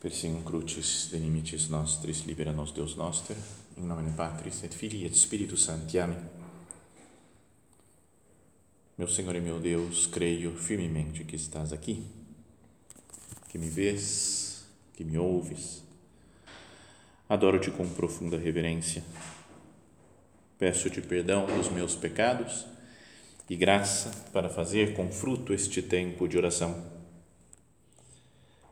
Persing crucis de limites nostris libera nos Deus noster, in nomine Patris et Filii et Spiritus Sancti. Amém. Meu Senhor e meu Deus, creio firmemente que estás aqui, que me vês, que me ouves. Adoro-te com profunda reverência. Peço-te perdão dos meus pecados e graça para fazer com fruto este tempo de oração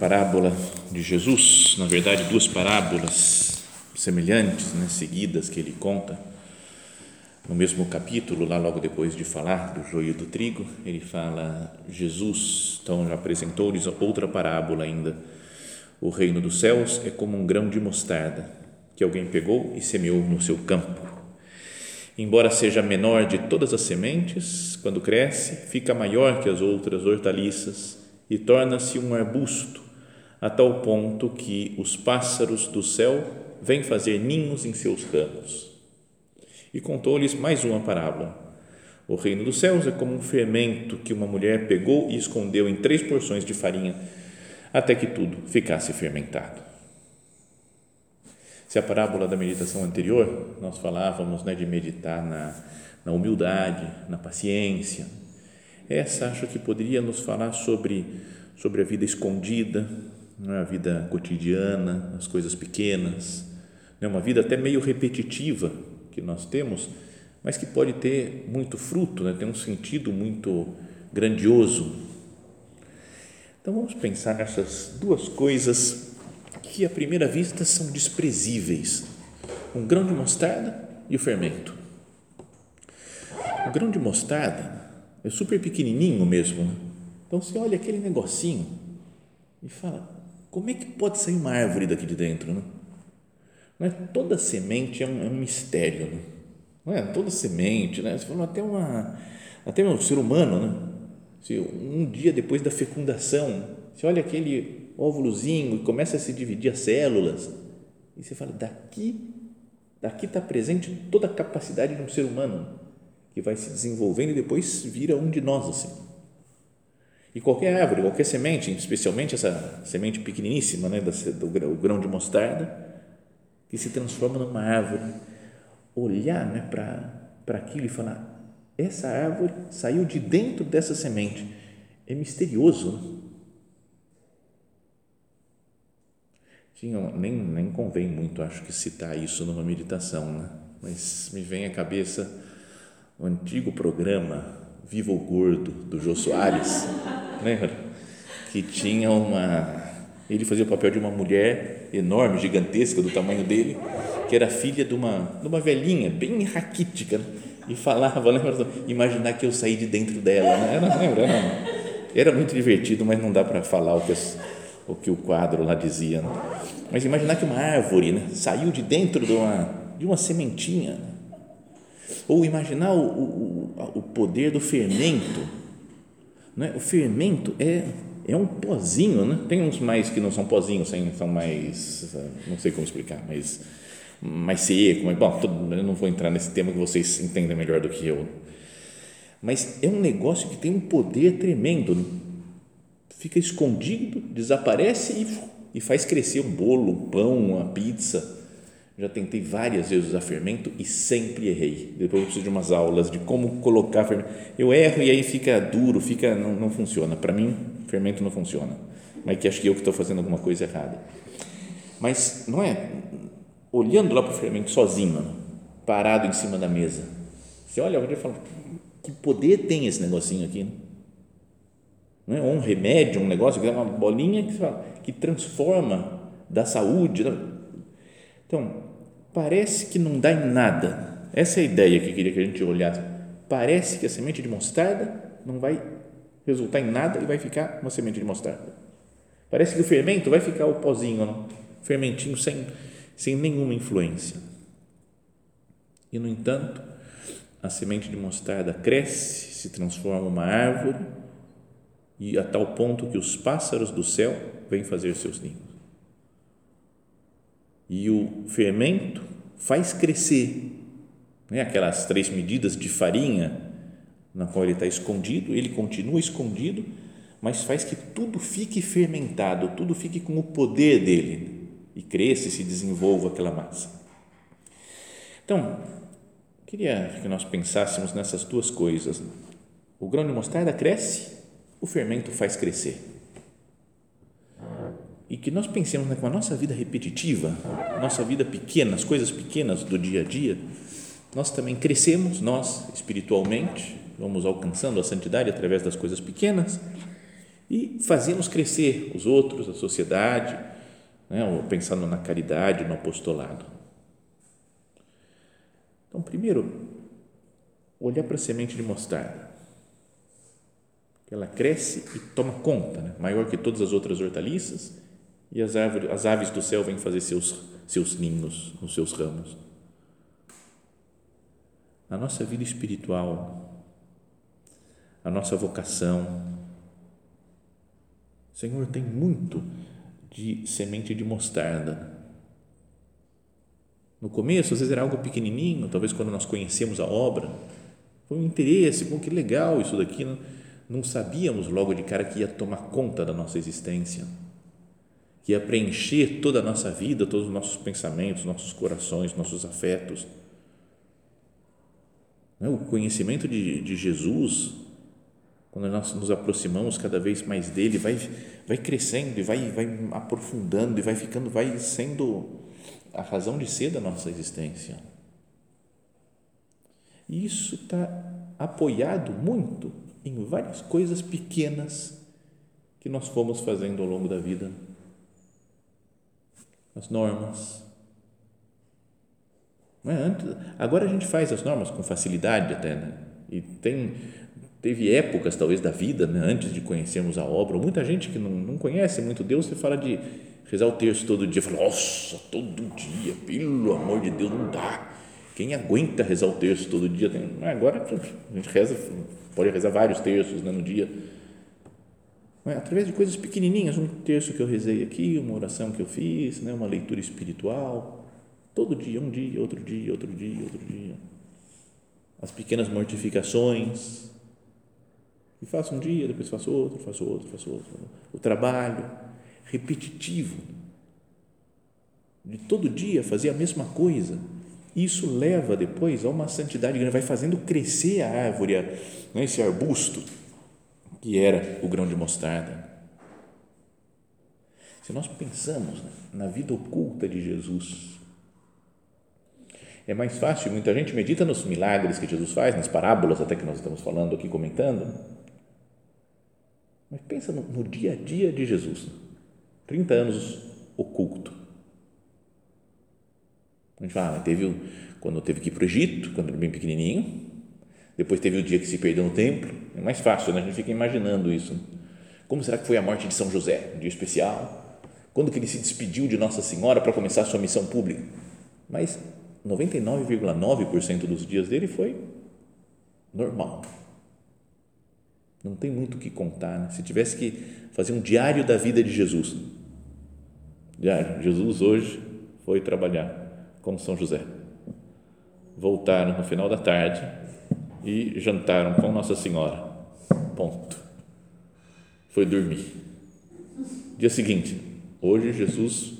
parábola de Jesus, na verdade, duas parábolas semelhantes, né, seguidas, que ele conta. No mesmo capítulo, lá logo depois de falar do joio do trigo, ele fala: Jesus, então apresentou-lhes outra parábola ainda. O reino dos céus é como um grão de mostarda que alguém pegou e semeou no seu campo. Embora seja menor de todas as sementes, quando cresce, fica maior que as outras hortaliças e torna-se um arbusto a tal ponto que os pássaros do céu vêm fazer ninhos em seus ramos. E contou-lhes mais uma parábola. O reino dos céus é como um fermento que uma mulher pegou e escondeu em três porções de farinha, até que tudo ficasse fermentado. Se a parábola da meditação anterior, nós falávamos né, de meditar na, na humildade, na paciência, essa acho que poderia nos falar sobre, sobre a vida escondida, não é a vida cotidiana, as coisas pequenas, é uma vida até meio repetitiva que nós temos, mas que pode ter muito fruto, né? tem um sentido muito grandioso. Então vamos pensar nessas duas coisas que à primeira vista são desprezíveis: um grão de mostarda e o fermento. O grão de mostarda é super pequenininho mesmo. Né? Então você olha aquele negocinho e fala: como é que pode sair uma árvore daqui de dentro? Né? Não é? Toda semente é um, é um mistério. Né? Não é? Toda semente, né? você até, uma, até um ser humano, né? Se um dia depois da fecundação, você olha aquele óvulozinho e começa a se dividir as células, e você fala, daqui daqui está presente toda a capacidade de um ser humano que vai se desenvolvendo e depois vira um de nós assim. E qualquer árvore, qualquer semente, especialmente essa semente pequeniníssima, né, do, grão de mostarda, que se transforma numa árvore, olhar né, para aquilo e falar: essa árvore saiu de dentro dessa semente. É misterioso. Né? Tinha, nem, nem convém muito, acho que, citar isso numa meditação, né? mas me vem à cabeça o antigo programa Viva o Gordo, do Jô Soares, lembra? Que tinha uma. Ele fazia o papel de uma mulher enorme, gigantesca, do tamanho dele, que era filha de uma, de uma velhinha, bem raquítica, né? e falava, lembra? Imaginar que eu saí de dentro dela, né? era, lembra? Era, muito divertido, mas não dá para falar o que, as, o que o quadro lá dizia. Né? Mas imaginar que uma árvore né, saiu de dentro de uma, de uma sementinha, ou imaginar o, o, o poder do fermento. Né? O fermento é, é um pozinho, né? tem uns mais que não são pozinhos, são mais, não sei como explicar, mas mais seco, mas, bom, eu não vou entrar nesse tema que vocês entendem melhor do que eu. Mas é um negócio que tem um poder tremendo. Né? Fica escondido, desaparece e, e faz crescer um bolo, um pão, uma pizza já tentei várias vezes usar fermento e sempre errei. Depois eu preciso de umas aulas de como colocar fermento. Eu erro e aí fica duro, fica não, não funciona. Para mim, fermento não funciona. Mas que acho que eu que estou fazendo alguma coisa errada. Mas não é olhando lá para o fermento sozinho, parado em cima da mesa. Você olha e fala, que poder tem esse negocinho aqui? Não é um remédio, um negócio que é uma bolinha que, que transforma da saúde. Então, parece que não dá em nada. Essa é a ideia que eu queria que a gente olhasse. Parece que a semente de mostarda não vai resultar em nada e vai ficar uma semente de mostarda. Parece que o fermento vai ficar o pozinho, não? fermentinho sem, sem nenhuma influência. E, no entanto, a semente de mostarda cresce, se transforma uma árvore e a tal ponto que os pássaros do céu vêm fazer seus ninhos. E o fermento faz crescer né, aquelas três medidas de farinha na qual ele está escondido, ele continua escondido, mas faz que tudo fique fermentado, tudo fique com o poder dele e cresça e se desenvolva aquela massa. Então, queria que nós pensássemos nessas duas coisas. O grão de mostarda cresce, o fermento faz crescer. E que nós pensemos né, com a nossa vida repetitiva, nossa vida pequena, as coisas pequenas do dia a dia, nós também crescemos, nós espiritualmente, vamos alcançando a santidade através das coisas pequenas e fazemos crescer os outros, a sociedade, né, pensando na caridade, no apostolado. Então, primeiro, olhar para a semente de mostarda. Ela cresce e toma conta, né? maior que todas as outras hortaliças, e as, árvores, as aves do céu vêm fazer seus, seus ninhos nos seus ramos. A nossa vida espiritual, a nossa vocação. Senhor, tem muito de semente de mostarda. No começo, às vezes era algo pequenininho, talvez quando nós conhecemos a obra, foi um interesse, pô, que legal isso daqui. Não, não sabíamos logo de cara que ia tomar conta da nossa existência, que ia preencher toda a nossa vida, todos os nossos pensamentos, nossos corações, nossos afetos. O conhecimento de, de Jesus quando nós nos aproximamos cada vez mais dele, vai, vai crescendo e vai, vai aprofundando e vai ficando, vai sendo a razão de ser da nossa existência. E isso está apoiado muito em várias coisas pequenas que nós fomos fazendo ao longo da vida. As normas. É? Antes, agora a gente faz as normas com facilidade até, né? E tem teve épocas talvez da vida, né, antes de conhecermos a obra, muita gente que não, não conhece muito Deus, você fala de rezar o terço todo dia, fala, nossa, todo dia, pelo amor de Deus, não dá. Quem aguenta rezar o terço todo dia? Tem, agora a gente reza, pode rezar vários terços né, no dia. Mas, através de coisas pequenininhas, um terço que eu rezei aqui, uma oração que eu fiz, né, uma leitura espiritual, todo dia, um dia, outro dia, outro dia, outro dia. As pequenas mortificações, e faço um dia, depois faço outro, faço outro, faço outro. O trabalho repetitivo de todo dia fazer a mesma coisa. Isso leva depois a uma santidade grande, vai fazendo crescer a árvore, né, esse arbusto que era o grão de mostarda. Se nós pensamos na vida oculta de Jesus, é mais fácil, muita gente medita nos milagres que Jesus faz, nas parábolas até que nós estamos falando aqui, comentando, mas pensa no, no dia a dia de Jesus. 30 anos oculto. A gente fala, teve quando teve que ir para o Egito, quando era bem pequenininho. Depois teve o dia que se perdeu no templo. É mais fácil, né? A gente fica imaginando isso. Como será que foi a morte de São José? Um dia especial. Quando que ele se despediu de Nossa Senhora para começar a sua missão pública? Mas 99,9% dos dias dele foi normal não tem muito o que contar. Né? Se tivesse que fazer um diário da vida de Jesus, diário, Jesus hoje foi trabalhar com São José. Voltaram no final da tarde e jantaram com Nossa Senhora. Ponto. Foi dormir. Dia seguinte, hoje Jesus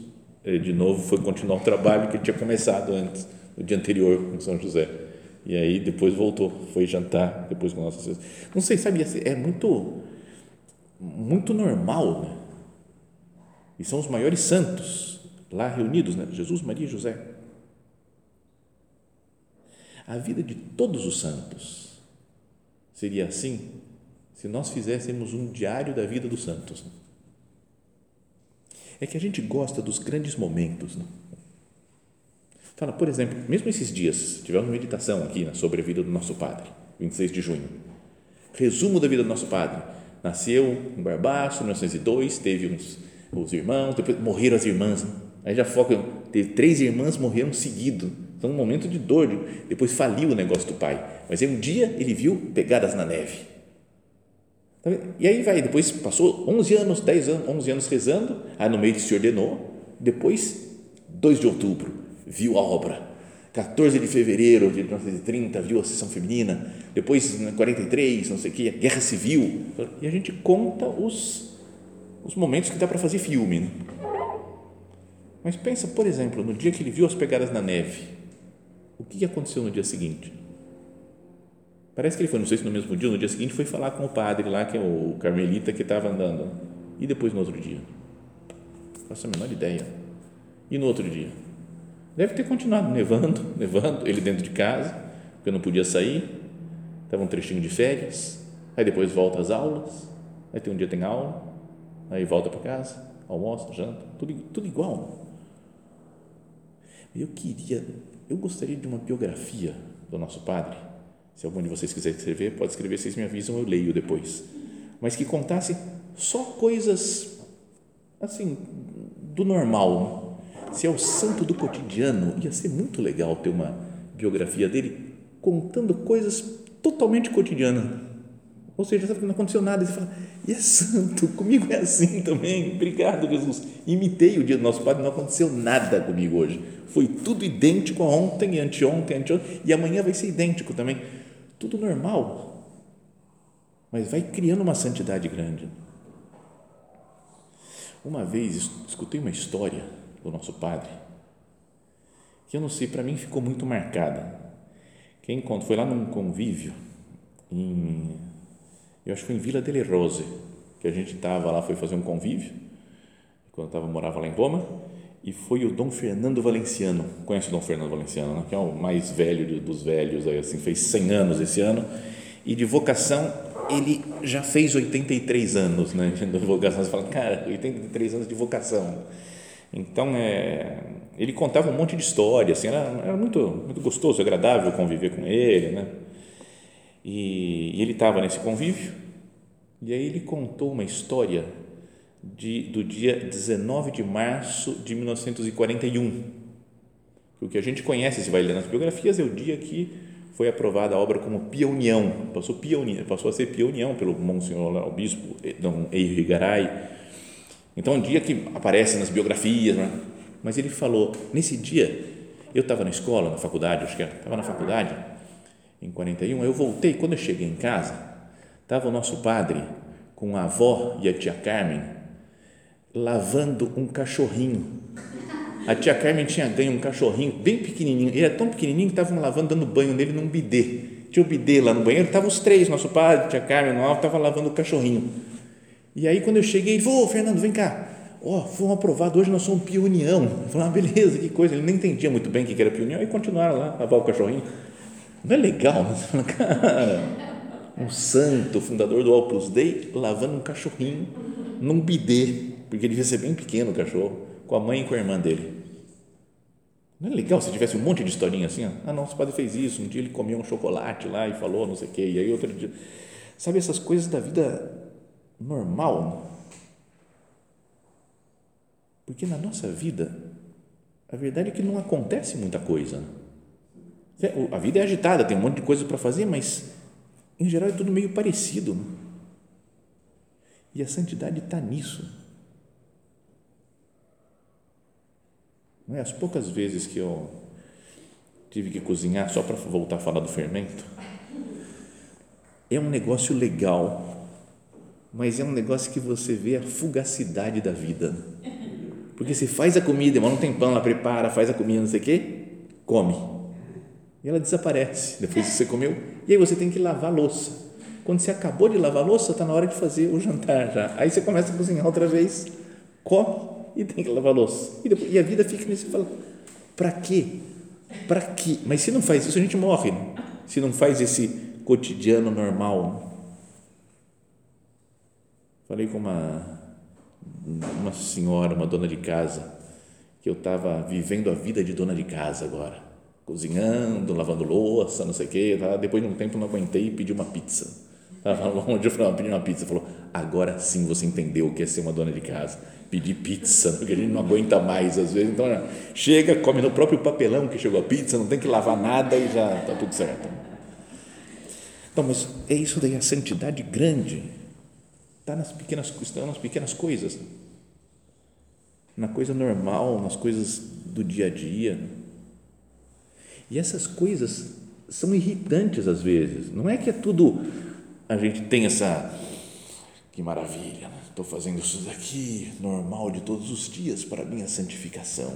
eh, de novo foi continuar o trabalho que tinha começado antes, no dia anterior com São José e aí depois voltou, foi jantar depois com nossas Não sei, sabe, é muito muito normal, né? E são os maiores santos lá reunidos, né? Jesus, Maria e José. A vida de todos os santos seria assim se nós fizéssemos um diário da vida dos santos. É que a gente gosta dos grandes momentos, né? Fala, por exemplo, mesmo esses dias, tivemos uma meditação aqui né, sobre a vida do nosso padre, 26 de junho. Resumo da vida do nosso padre. Nasceu em Barbaço, em 1902, teve uns, os irmãos, depois morreram as irmãs. Né? Aí já foca teve três irmãs morreram seguido. Então, um momento de dor. Depois faliu o negócio do pai. Mas aí um dia ele viu pegadas na neve. Tá e aí vai, depois passou 11 anos, 10 anos, 11 anos rezando, aí no meio se ordenou, depois, 2 de outubro, viu a obra, 14 de fevereiro de 1930, viu a sessão feminina, depois, 43, não sei o que, guerra civil, e a gente conta os, os momentos que dá para fazer filme. Né? Mas pensa, por exemplo, no dia que ele viu as pegadas na neve, o que aconteceu no dia seguinte? Parece que ele foi, não sei se no mesmo dia, no dia seguinte foi falar com o padre lá, que é o carmelita que estava andando. E depois no outro dia? Faço a menor ideia. E no outro dia? Deve ter continuado nevando, nevando, ele dentro de casa, porque não podia sair, estava um trechinho de férias, aí depois volta às aulas, aí tem um dia tem aula, aí volta para casa, almoça, janta, tudo, tudo igual. Eu queria, eu gostaria de uma biografia do nosso padre. Se algum de vocês quiser escrever, pode escrever, vocês me avisam, eu leio depois. Mas que contasse só coisas assim do normal. Se é o santo do cotidiano, ia ser muito legal ter uma biografia dele contando coisas totalmente cotidianas. Ou seja, não aconteceu nada. E você fala, e é santo, comigo é assim também. Obrigado, Jesus. Imitei o dia do nosso Padre, não aconteceu nada comigo hoje. Foi tudo idêntico a ontem, anteontem, anteontem, e amanhã vai ser idêntico também. Tudo normal. Mas vai criando uma santidade grande. Uma vez escutei uma história do nosso padre que eu não sei, para mim ficou muito marcada. Quem conta foi lá num convívio em eu acho que foi em Vila delle Rose que a gente estava lá, foi fazer um convívio quando eu tava, morava lá em Roma e foi o Dom Fernando Valenciano, conhece o Dom Fernando Valenciano, né? que é o mais velho dos velhos, aí, assim, fez 100 anos esse ano, e de vocação ele já fez 83 anos, né, de vocação, você fala, cara, 83 anos de vocação, então, é, ele contava um monte de história, assim, era, era muito, muito gostoso, agradável conviver com ele, né, e, e ele estava nesse convívio, e aí ele contou uma história de, do dia 19 de março de 1941. O que a gente conhece, se vai ler nas biografias, é o dia que foi aprovada a obra como Pia União, passou, Pia União, passou a ser Pia União pelo Monsenhor o Bispo Dom Eiro Garay. Então, um dia que aparece nas biografias, né? mas ele falou, nesse dia, eu estava na escola, na faculdade, acho que estava na faculdade, em 41, eu voltei, quando eu cheguei em casa, estava o nosso padre com a avó e a tia Carmen lavando um cachorrinho. A tia Carmen tinha ganho um cachorrinho bem pequenininho, ele era tão pequenininho que estavam lavando, dando banho nele num bidê. Tinha o bidê lá no banheiro, estavam os três, nosso padre, tia Carmen, alto, estava lavando o cachorrinho. E aí, quando eu cheguei, ele falou, Fernando, vem cá, ó, oh, fomos aprovados, hoje nós somos pionião. Eu falei, ah, beleza, que coisa. Ele nem entendia muito bem o que era pionião e continuaram lá, lavar o cachorrinho. Não é legal? Né? Cara, um santo, fundador do Opus Dei, lavando um cachorrinho num bidê porque ele devia ser bem pequeno o cachorro, com a mãe e com a irmã dele. Não é legal se tivesse um monte de historinha assim? Ó? Ah, nosso padre fez isso, um dia ele comeu um chocolate lá e falou não sei o quê, e aí outro dia. Sabe essas coisas da vida normal? Porque na nossa vida, a verdade é que não acontece muita coisa. A vida é agitada, tem um monte de coisa para fazer, mas em geral é tudo meio parecido. E a santidade está nisso É? As poucas vezes que eu tive que cozinhar, só para voltar a falar do fermento, é um negócio legal, mas é um negócio que você vê a fugacidade da vida. Porque você faz a comida, mas não tem pão, ela prepara, faz a comida, não sei o quê, come. E ela desaparece depois que você comeu. E aí você tem que lavar louça. Quando você acabou de lavar louça, está na hora de fazer o jantar já. Aí você começa a cozinhar outra vez, come e tem que lavar louça. E, depois, e a vida fica nisso. fala, para quê? Para quê? Mas se não faz isso, a gente morre. Né? Se não faz esse cotidiano normal. Né? Falei com uma, uma senhora, uma dona de casa, que eu estava vivendo a vida de dona de casa agora. Cozinhando, lavando louça, não sei o quê. Tá? Depois de um tempo não aguentei e pedi uma pizza. Longe, eu falei, pedi uma pizza. Falou, agora sim você entendeu o que é ser uma dona de casa. Pedir pizza, porque a gente não aguenta mais às vezes. Então, chega, come no próprio papelão que chegou a pizza, não tem que lavar nada e já está tudo certo. Então, mas é isso daí, a santidade grande está nas pequenas, está nas pequenas coisas, na coisa normal, nas coisas do dia a dia. E essas coisas são irritantes às vezes. Não é que é tudo a gente tem essa que maravilha, estou né? fazendo isso daqui normal de todos os dias para a minha santificação.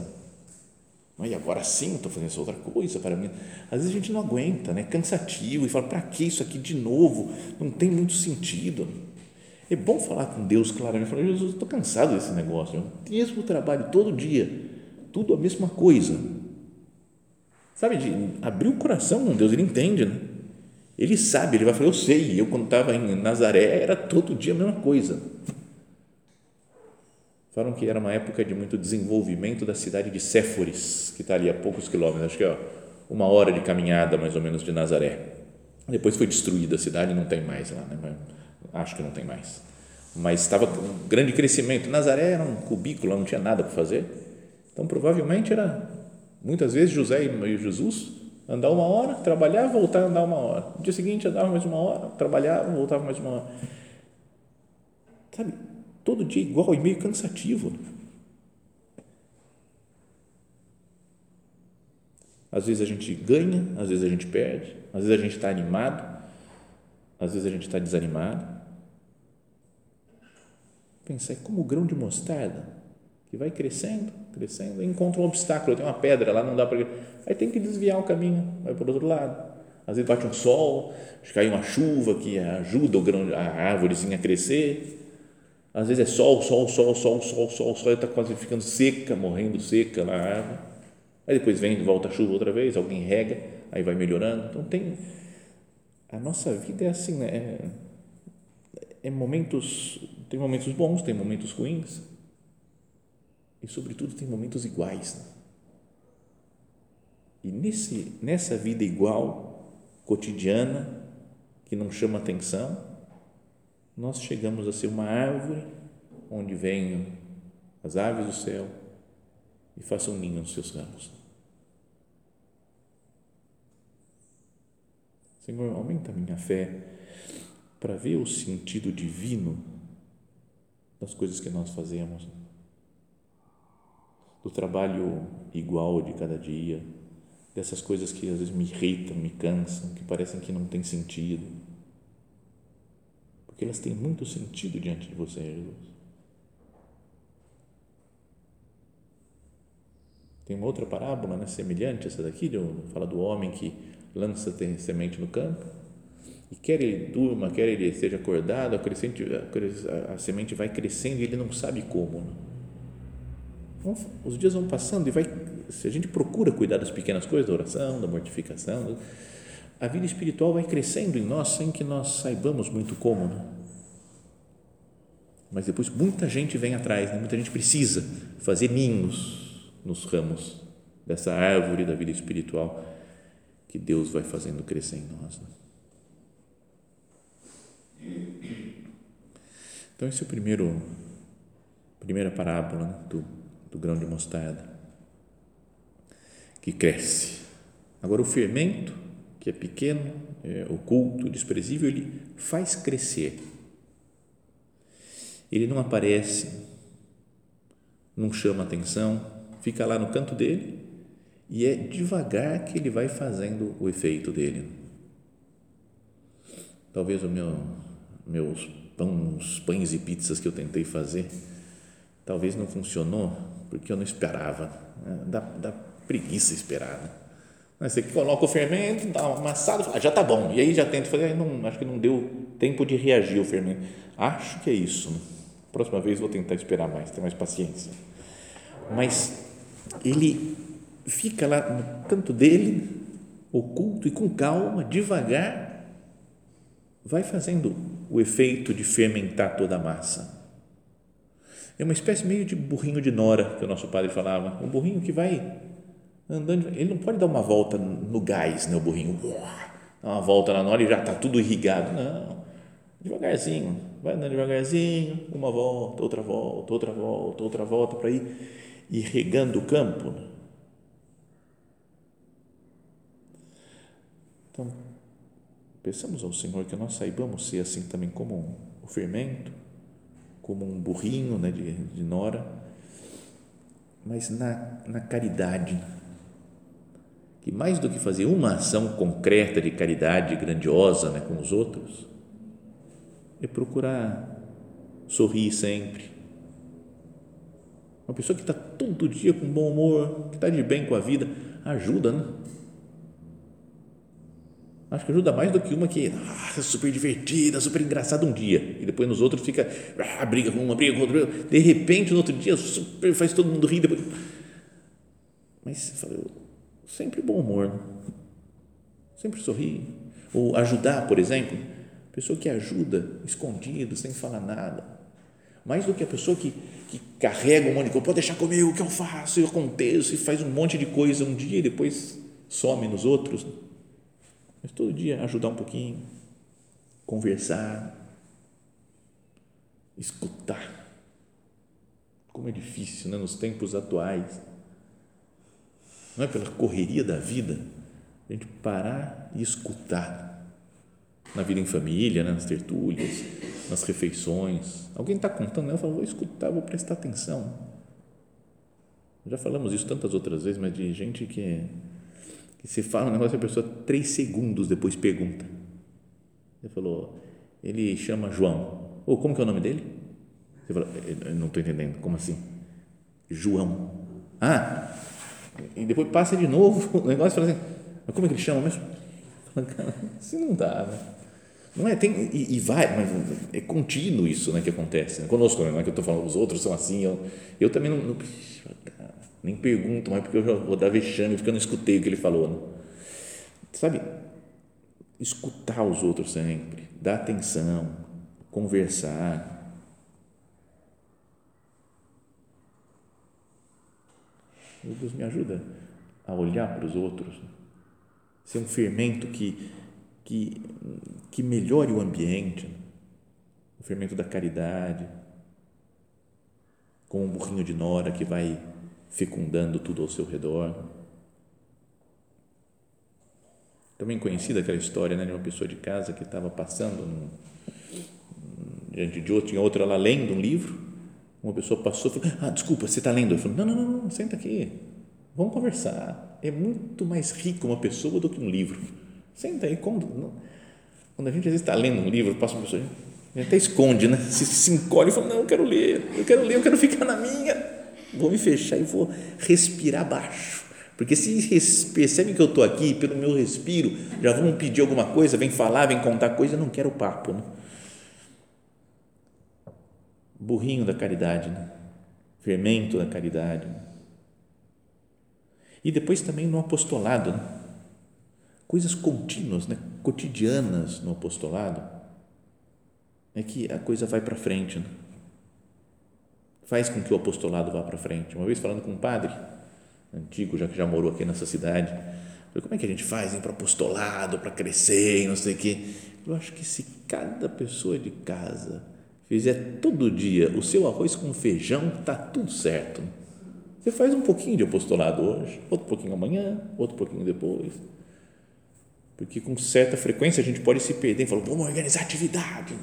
E agora sim estou fazendo essa outra coisa para mim. Às vezes a gente não aguenta, né? cansativo, e fala, para que isso aqui de novo? Não tem muito sentido. É bom falar com Deus claramente, falar, Jesus, estou cansado desse negócio, o mesmo trabalho todo dia, tudo a mesma coisa. Sabe, de abrir o coração com Deus, ele entende, né? Ele sabe, ele vai falar, eu sei, eu quando estava em Nazaré era todo dia a mesma coisa. Falam que era uma época de muito desenvolvimento da cidade de Séforis, que está ali a poucos quilômetros, acho que é uma hora de caminhada mais ou menos de Nazaré. Depois foi destruída a cidade, não tem mais lá, né? acho que não tem mais. Mas estava um grande crescimento. Nazaré era um cubículo, não tinha nada para fazer. Então, provavelmente era, muitas vezes, José e Jesus andar uma hora, trabalhar, voltar andar uma hora. No dia seguinte, andava mais uma hora, trabalhava, voltava mais uma hora. Sabe, todo dia igual e meio cansativo. Às vezes a gente ganha, às vezes a gente perde, às vezes a gente está animado, às vezes a gente está desanimado. Pensar, como o grão de mostarda, que vai crescendo, crescendo, encontra um obstáculo, tem uma pedra lá, não dá para. Aí tem que desviar o caminho, vai para o outro lado. Às vezes bate um sol, cai uma chuva que ajuda o grão, a árvorezinha a crescer. Às vezes é sol, sol, sol, sol, sol, sol, sol, está quase ficando seca, morrendo seca na árvore. Aí depois vem, volta a chuva outra vez, alguém rega, aí vai melhorando. Então tem a nossa vida é assim, né? é, é momentos, tem momentos bons, tem momentos ruins e sobretudo tem momentos iguais. Né? E nesse, nessa vida igual, cotidiana, que não chama atenção, nós chegamos a ser uma árvore onde venham as aves do céu e façam ninho nos seus ramos. Senhor, aumenta a minha fé para ver o sentido divino das coisas que nós fazemos, do trabalho igual de cada dia, dessas coisas que às vezes me irritam, me cansam, que parecem que não têm sentido, porque elas têm muito sentido diante de você, Jesus. Tem uma outra parábola né, semelhante a essa daqui, fala do homem que lança semente no campo e quer ele durma, quer ele esteja acordado, a, a, a semente vai crescendo e ele não sabe como. Né? Os dias vão passando e vai, se a gente procura cuidar das pequenas coisas, da oração, da mortificação, a vida espiritual vai crescendo em nós sem que nós saibamos muito como. Né? Mas depois muita gente vem atrás, né? muita gente precisa fazer ninhos nos ramos dessa árvore da vida espiritual que Deus vai fazendo crescer em nós. Né? Então, esse é o primeiro, primeira parábola né, do, do grão de mostarda, que cresce. Agora, o fermento, que é pequeno, é oculto, desprezível, ele faz crescer. Ele não aparece, não chama atenção, fica lá no canto dele e é devagar que ele vai fazendo o efeito dele. Talvez o meu, meus pães, pães e pizzas que eu tentei fazer, talvez não funcionou porque eu não esperava. Né? Dá, dá preguiça esperar. Né? Você coloca o fermento, dá uma amassada, ah, já está bom. E aí já tento fazer, não, acho que não deu tempo de reagir o fermento. Acho que é isso. Né? Próxima vez vou tentar esperar mais, ter mais paciência. Mas ele fica lá no canto dele, oculto e com calma, devagar, vai fazendo o efeito de fermentar toda a massa. É uma espécie meio de burrinho de nora que o nosso padre falava, um burrinho que vai andando, ele não pode dar uma volta no gás, né, o burrinho, dar uma volta na nora e já está tudo irrigado, não, devagarzinho, vai andando devagarzinho, uma volta, outra volta, outra volta, outra volta, para ir, ir regando o campo. Né? Então, peçamos ao Senhor que nós saibamos ser assim também como o fermento, como um burrinho né, de, de nora, mas na, na caridade, que mais do que fazer uma ação concreta de caridade grandiosa né, com os outros, é procurar sorrir sempre. Uma pessoa que está todo dia com bom humor, que está de bem com a vida, ajuda, né? Acho que ajuda mais do que uma que ah, super divertida, super engraçada um dia e depois nos outros fica ah, briga com uma, briga com outra. De repente, no outro dia, super, faz todo mundo rir. Depois... Mas sempre bom humor, né? sempre sorrir. Ou ajudar, por exemplo, pessoa que ajuda escondido, sem falar nada. Mais do que a pessoa que, que carrega um monte de coisa, pode deixar comigo, o que eu faço, eu aconteço e faz um monte de coisa um dia e depois some nos outros. Mas todo dia ajudar um pouquinho, conversar, escutar. Como é difícil né, nos tempos atuais não é pela correria da vida, a gente parar e escutar na vida em família, né, nas tertúlias, nas refeições. Alguém está contando, eu falo, vou escutar, vou prestar atenção. Já falamos isso tantas outras vezes, mas de gente que, que se fala um negócio e a pessoa três segundos depois pergunta. Ele falou, ele chama João. Ou oh, como que é o nome dele? Você fala, não estou entendendo, como assim? João. Ah, e depois passa de novo o negócio e fala assim, mas como é que ele chama mesmo? Assim não dá, né? Não é, tem, e, e, vai, mas é contínuo isso né, que acontece. Né? Conosco, não é que eu estou falando, os outros são assim, eu, eu também não, não nem pergunto mais, porque eu já vou dar vexame, porque eu não escutei o que ele falou. Né? Sabe, escutar os outros sempre, dar atenção, conversar, Meu Deus, me ajuda a olhar para os outros, ser um fermento que, que, que melhore o ambiente, o fermento da caridade, com um burrinho de nora que vai fecundando tudo ao seu redor. Também conhecida aquela história né, de uma pessoa de casa que estava passando num, diante de outra, tinha outra lá lendo um livro uma pessoa passou e falou: Ah, desculpa, você está lendo? Eu falei: não, não, não, não, senta aqui, vamos conversar. É muito mais rico uma pessoa do que um livro. Senta aí, quando, quando a gente às vezes está lendo um livro, passa uma pessoa, a gente até esconde, né? Se, se encolhe e fala: Não, eu quero ler, eu quero ler, eu quero ficar na minha. Vou me fechar e vou respirar baixo. Porque se percebem que eu estou aqui, pelo meu respiro, já vão pedir alguma coisa, vem falar, vem contar coisa, eu não quero papo. Né? burrinho da caridade, né? fermento da caridade. Né? E depois também no apostolado, né? coisas contínuas, né? cotidianas no apostolado, é que a coisa vai para frente. Né? Faz com que o apostolado vá para frente. Uma vez falando com um padre antigo, já que já morou aqui nessa cidade, falei, como é que a gente faz para apostolado, para crescer não sei o quê? Eu acho que se cada pessoa de casa fizer todo dia o seu arroz com feijão, está tudo certo. Você faz um pouquinho de apostolado hoje, outro pouquinho amanhã, outro pouquinho depois. Porque com certa frequência a gente pode se perder e falar, vamos organizar atividade,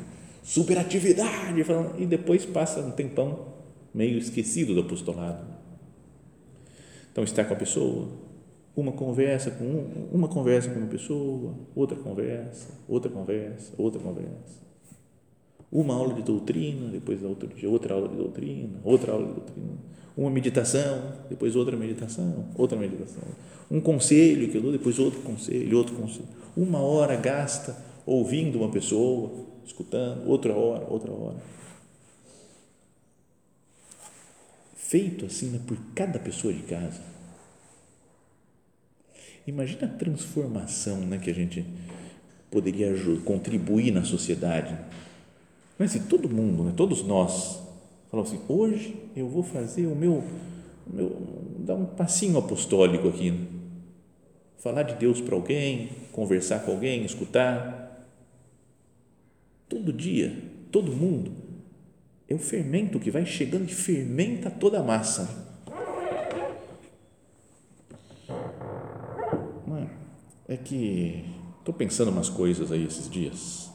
superatividade, e depois passa um tempão meio esquecido do apostolado. Então, estar com a pessoa, uma conversa com um, uma conversa com uma pessoa, outra conversa, outra conversa, outra conversa uma aula de doutrina, depois outra, outra aula de doutrina, outra aula de doutrina, uma meditação, depois outra meditação, outra meditação, um conselho que eu dou, depois outro conselho, outro conselho. Uma hora gasta ouvindo uma pessoa, escutando, outra hora, outra hora. Feito assim né, por cada pessoa de casa. Imagina a transformação né, que a gente poderia contribuir na sociedade mas se todo mundo, né, todos nós, falou assim, hoje eu vou fazer o meu, o meu dar um passinho apostólico aqui, né? falar de Deus para alguém, conversar com alguém, escutar, todo dia, todo mundo é o fermento que vai chegando e fermenta toda a massa. É que estou pensando umas coisas aí esses dias.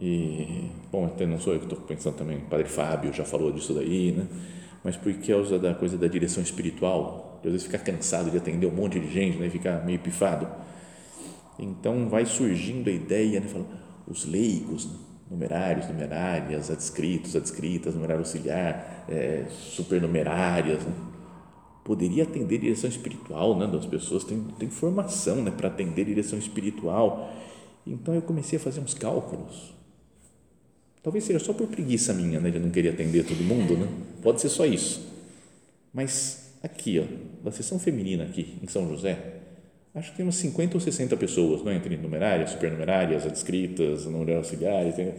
E, bom, até não sou eu que estou pensando também, o Padre Fábio já falou disso daí, né? Mas por causa da coisa da direção espiritual, de às vezes ficar cansado de atender um monte de gente, né? Ficar meio pifado. Então vai surgindo a ideia, né? Fala, os leigos, né? Numerários, numerárias, adscritos, adscritas, numerário auxiliar, é, supernumerárias, né? poderia atender direção espiritual, né? Das pessoas têm, têm formação, né? Para atender direção espiritual. Então eu comecei a fazer uns cálculos. Talvez seja só por preguiça minha, né? De não querer atender todo mundo, né? Pode ser só isso. Mas aqui, ó, da sessão feminina aqui em São José, acho que tem umas 50 ou 60 pessoas, não é? entre numerárias, supernumerárias, adscritas, numerárias auxiliares. Tem...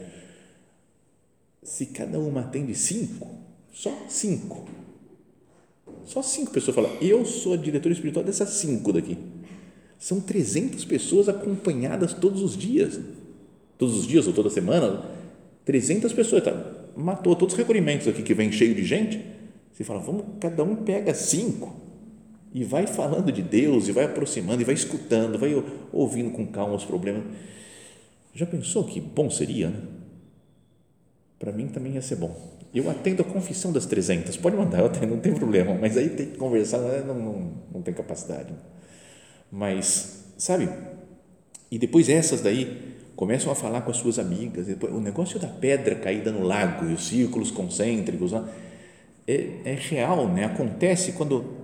Se cada uma atende cinco, só cinco. Só cinco pessoas falam, eu sou a diretora espiritual dessas cinco daqui. São 300 pessoas acompanhadas todos os dias. Todos os dias ou toda semana. 300 pessoas. Tá? Matou todos os recolhimentos aqui que vem cheio de gente. Você fala, vamos, cada um pega cinco e vai falando de Deus, e vai aproximando, e vai escutando, vai ouvindo com calma os problemas. Já pensou que bom seria? Né? Para mim também ia ser bom. Eu atendo a confissão das 300, pode mandar, eu atendo, não tem problema, mas aí tem que conversar, né? não, não, não tem capacidade. Mas, sabe, e depois essas daí começam a falar com as suas amigas, depois, o negócio da pedra caída no lago e os círculos concêntricos, é, é real, né? acontece quando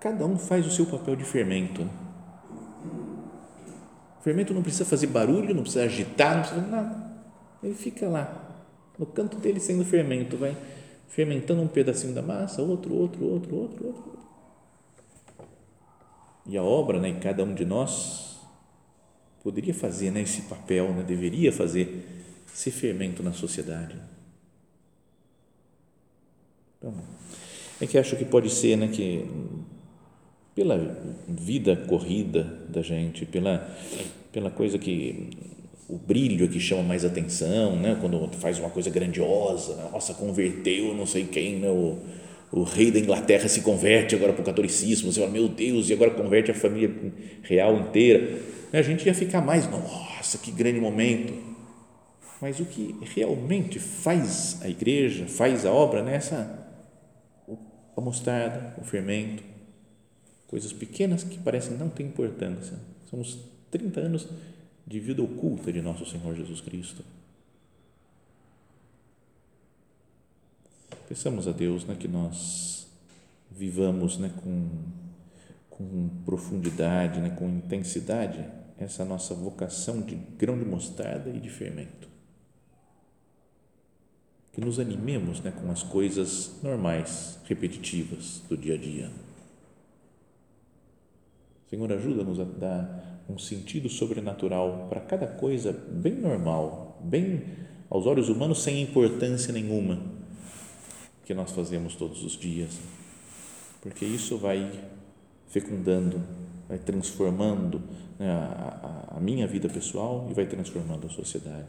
Cada um faz o seu papel de fermento. O fermento não precisa fazer barulho, não precisa agitar, não precisa nada. Ele fica lá, no canto dele sendo fermento, vai fermentando um pedacinho da massa, outro, outro, outro, outro, outro. E a obra, né, cada um de nós poderia fazer né, esse papel, né, deveria fazer esse fermento na sociedade. Então, é que acho que pode ser né, que pela vida corrida da gente, pela, pela coisa que o brilho que chama mais atenção, né? quando faz uma coisa grandiosa, nossa, converteu não sei quem, né? o, o rei da Inglaterra se converte agora para o catolicismo, você fala, meu Deus, e agora converte a família real inteira. A gente ia ficar mais, nossa, que grande momento. Mas o que realmente faz a igreja, faz a obra nessa, a mostarda, o fermento, coisas pequenas que parecem não ter importância. São os 30 anos de vida oculta de nosso Senhor Jesus Cristo. Peçamos a Deus né, que nós vivamos né, com, com profundidade, né, com intensidade, essa nossa vocação de grão de mostarda e de fermento. Que nos animemos né, com as coisas normais, repetitivas do dia a dia Senhor, ajuda-nos a dar um sentido sobrenatural para cada coisa bem normal, bem aos olhos humanos sem importância nenhuma que nós fazemos todos os dias, porque isso vai fecundando, vai transformando né, a, a, minha vida pessoal e vai transformando a sociedade.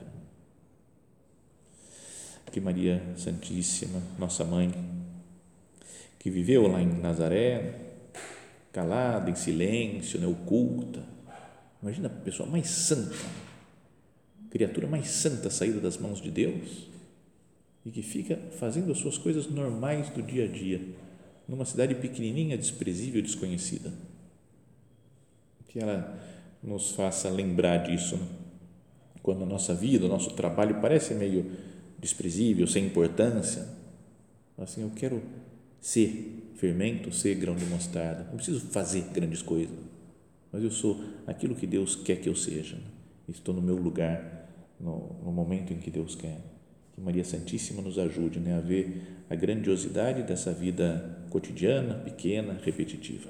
Que Maria Santíssima, nossa mãe, que viveu lá em Nazaré, calada, em silêncio, né, oculta. Imagina a pessoa mais santa, criatura mais santa saída das mãos de Deus e que fica fazendo as suas coisas normais do dia a dia, numa cidade pequenininha, desprezível, desconhecida. Que ela nos faça lembrar disso, né? quando a nossa vida, o nosso trabalho parece meio desprezível, sem importância. Assim, eu quero ser fermento, ser grão de mostarda. Não preciso fazer grandes coisas, mas eu sou aquilo que Deus quer que eu seja. Estou no meu lugar, no, no momento em que Deus quer. Que Maria Santíssima nos ajude né, a ver a grandiosidade dessa vida cotidiana, pequena, repetitiva.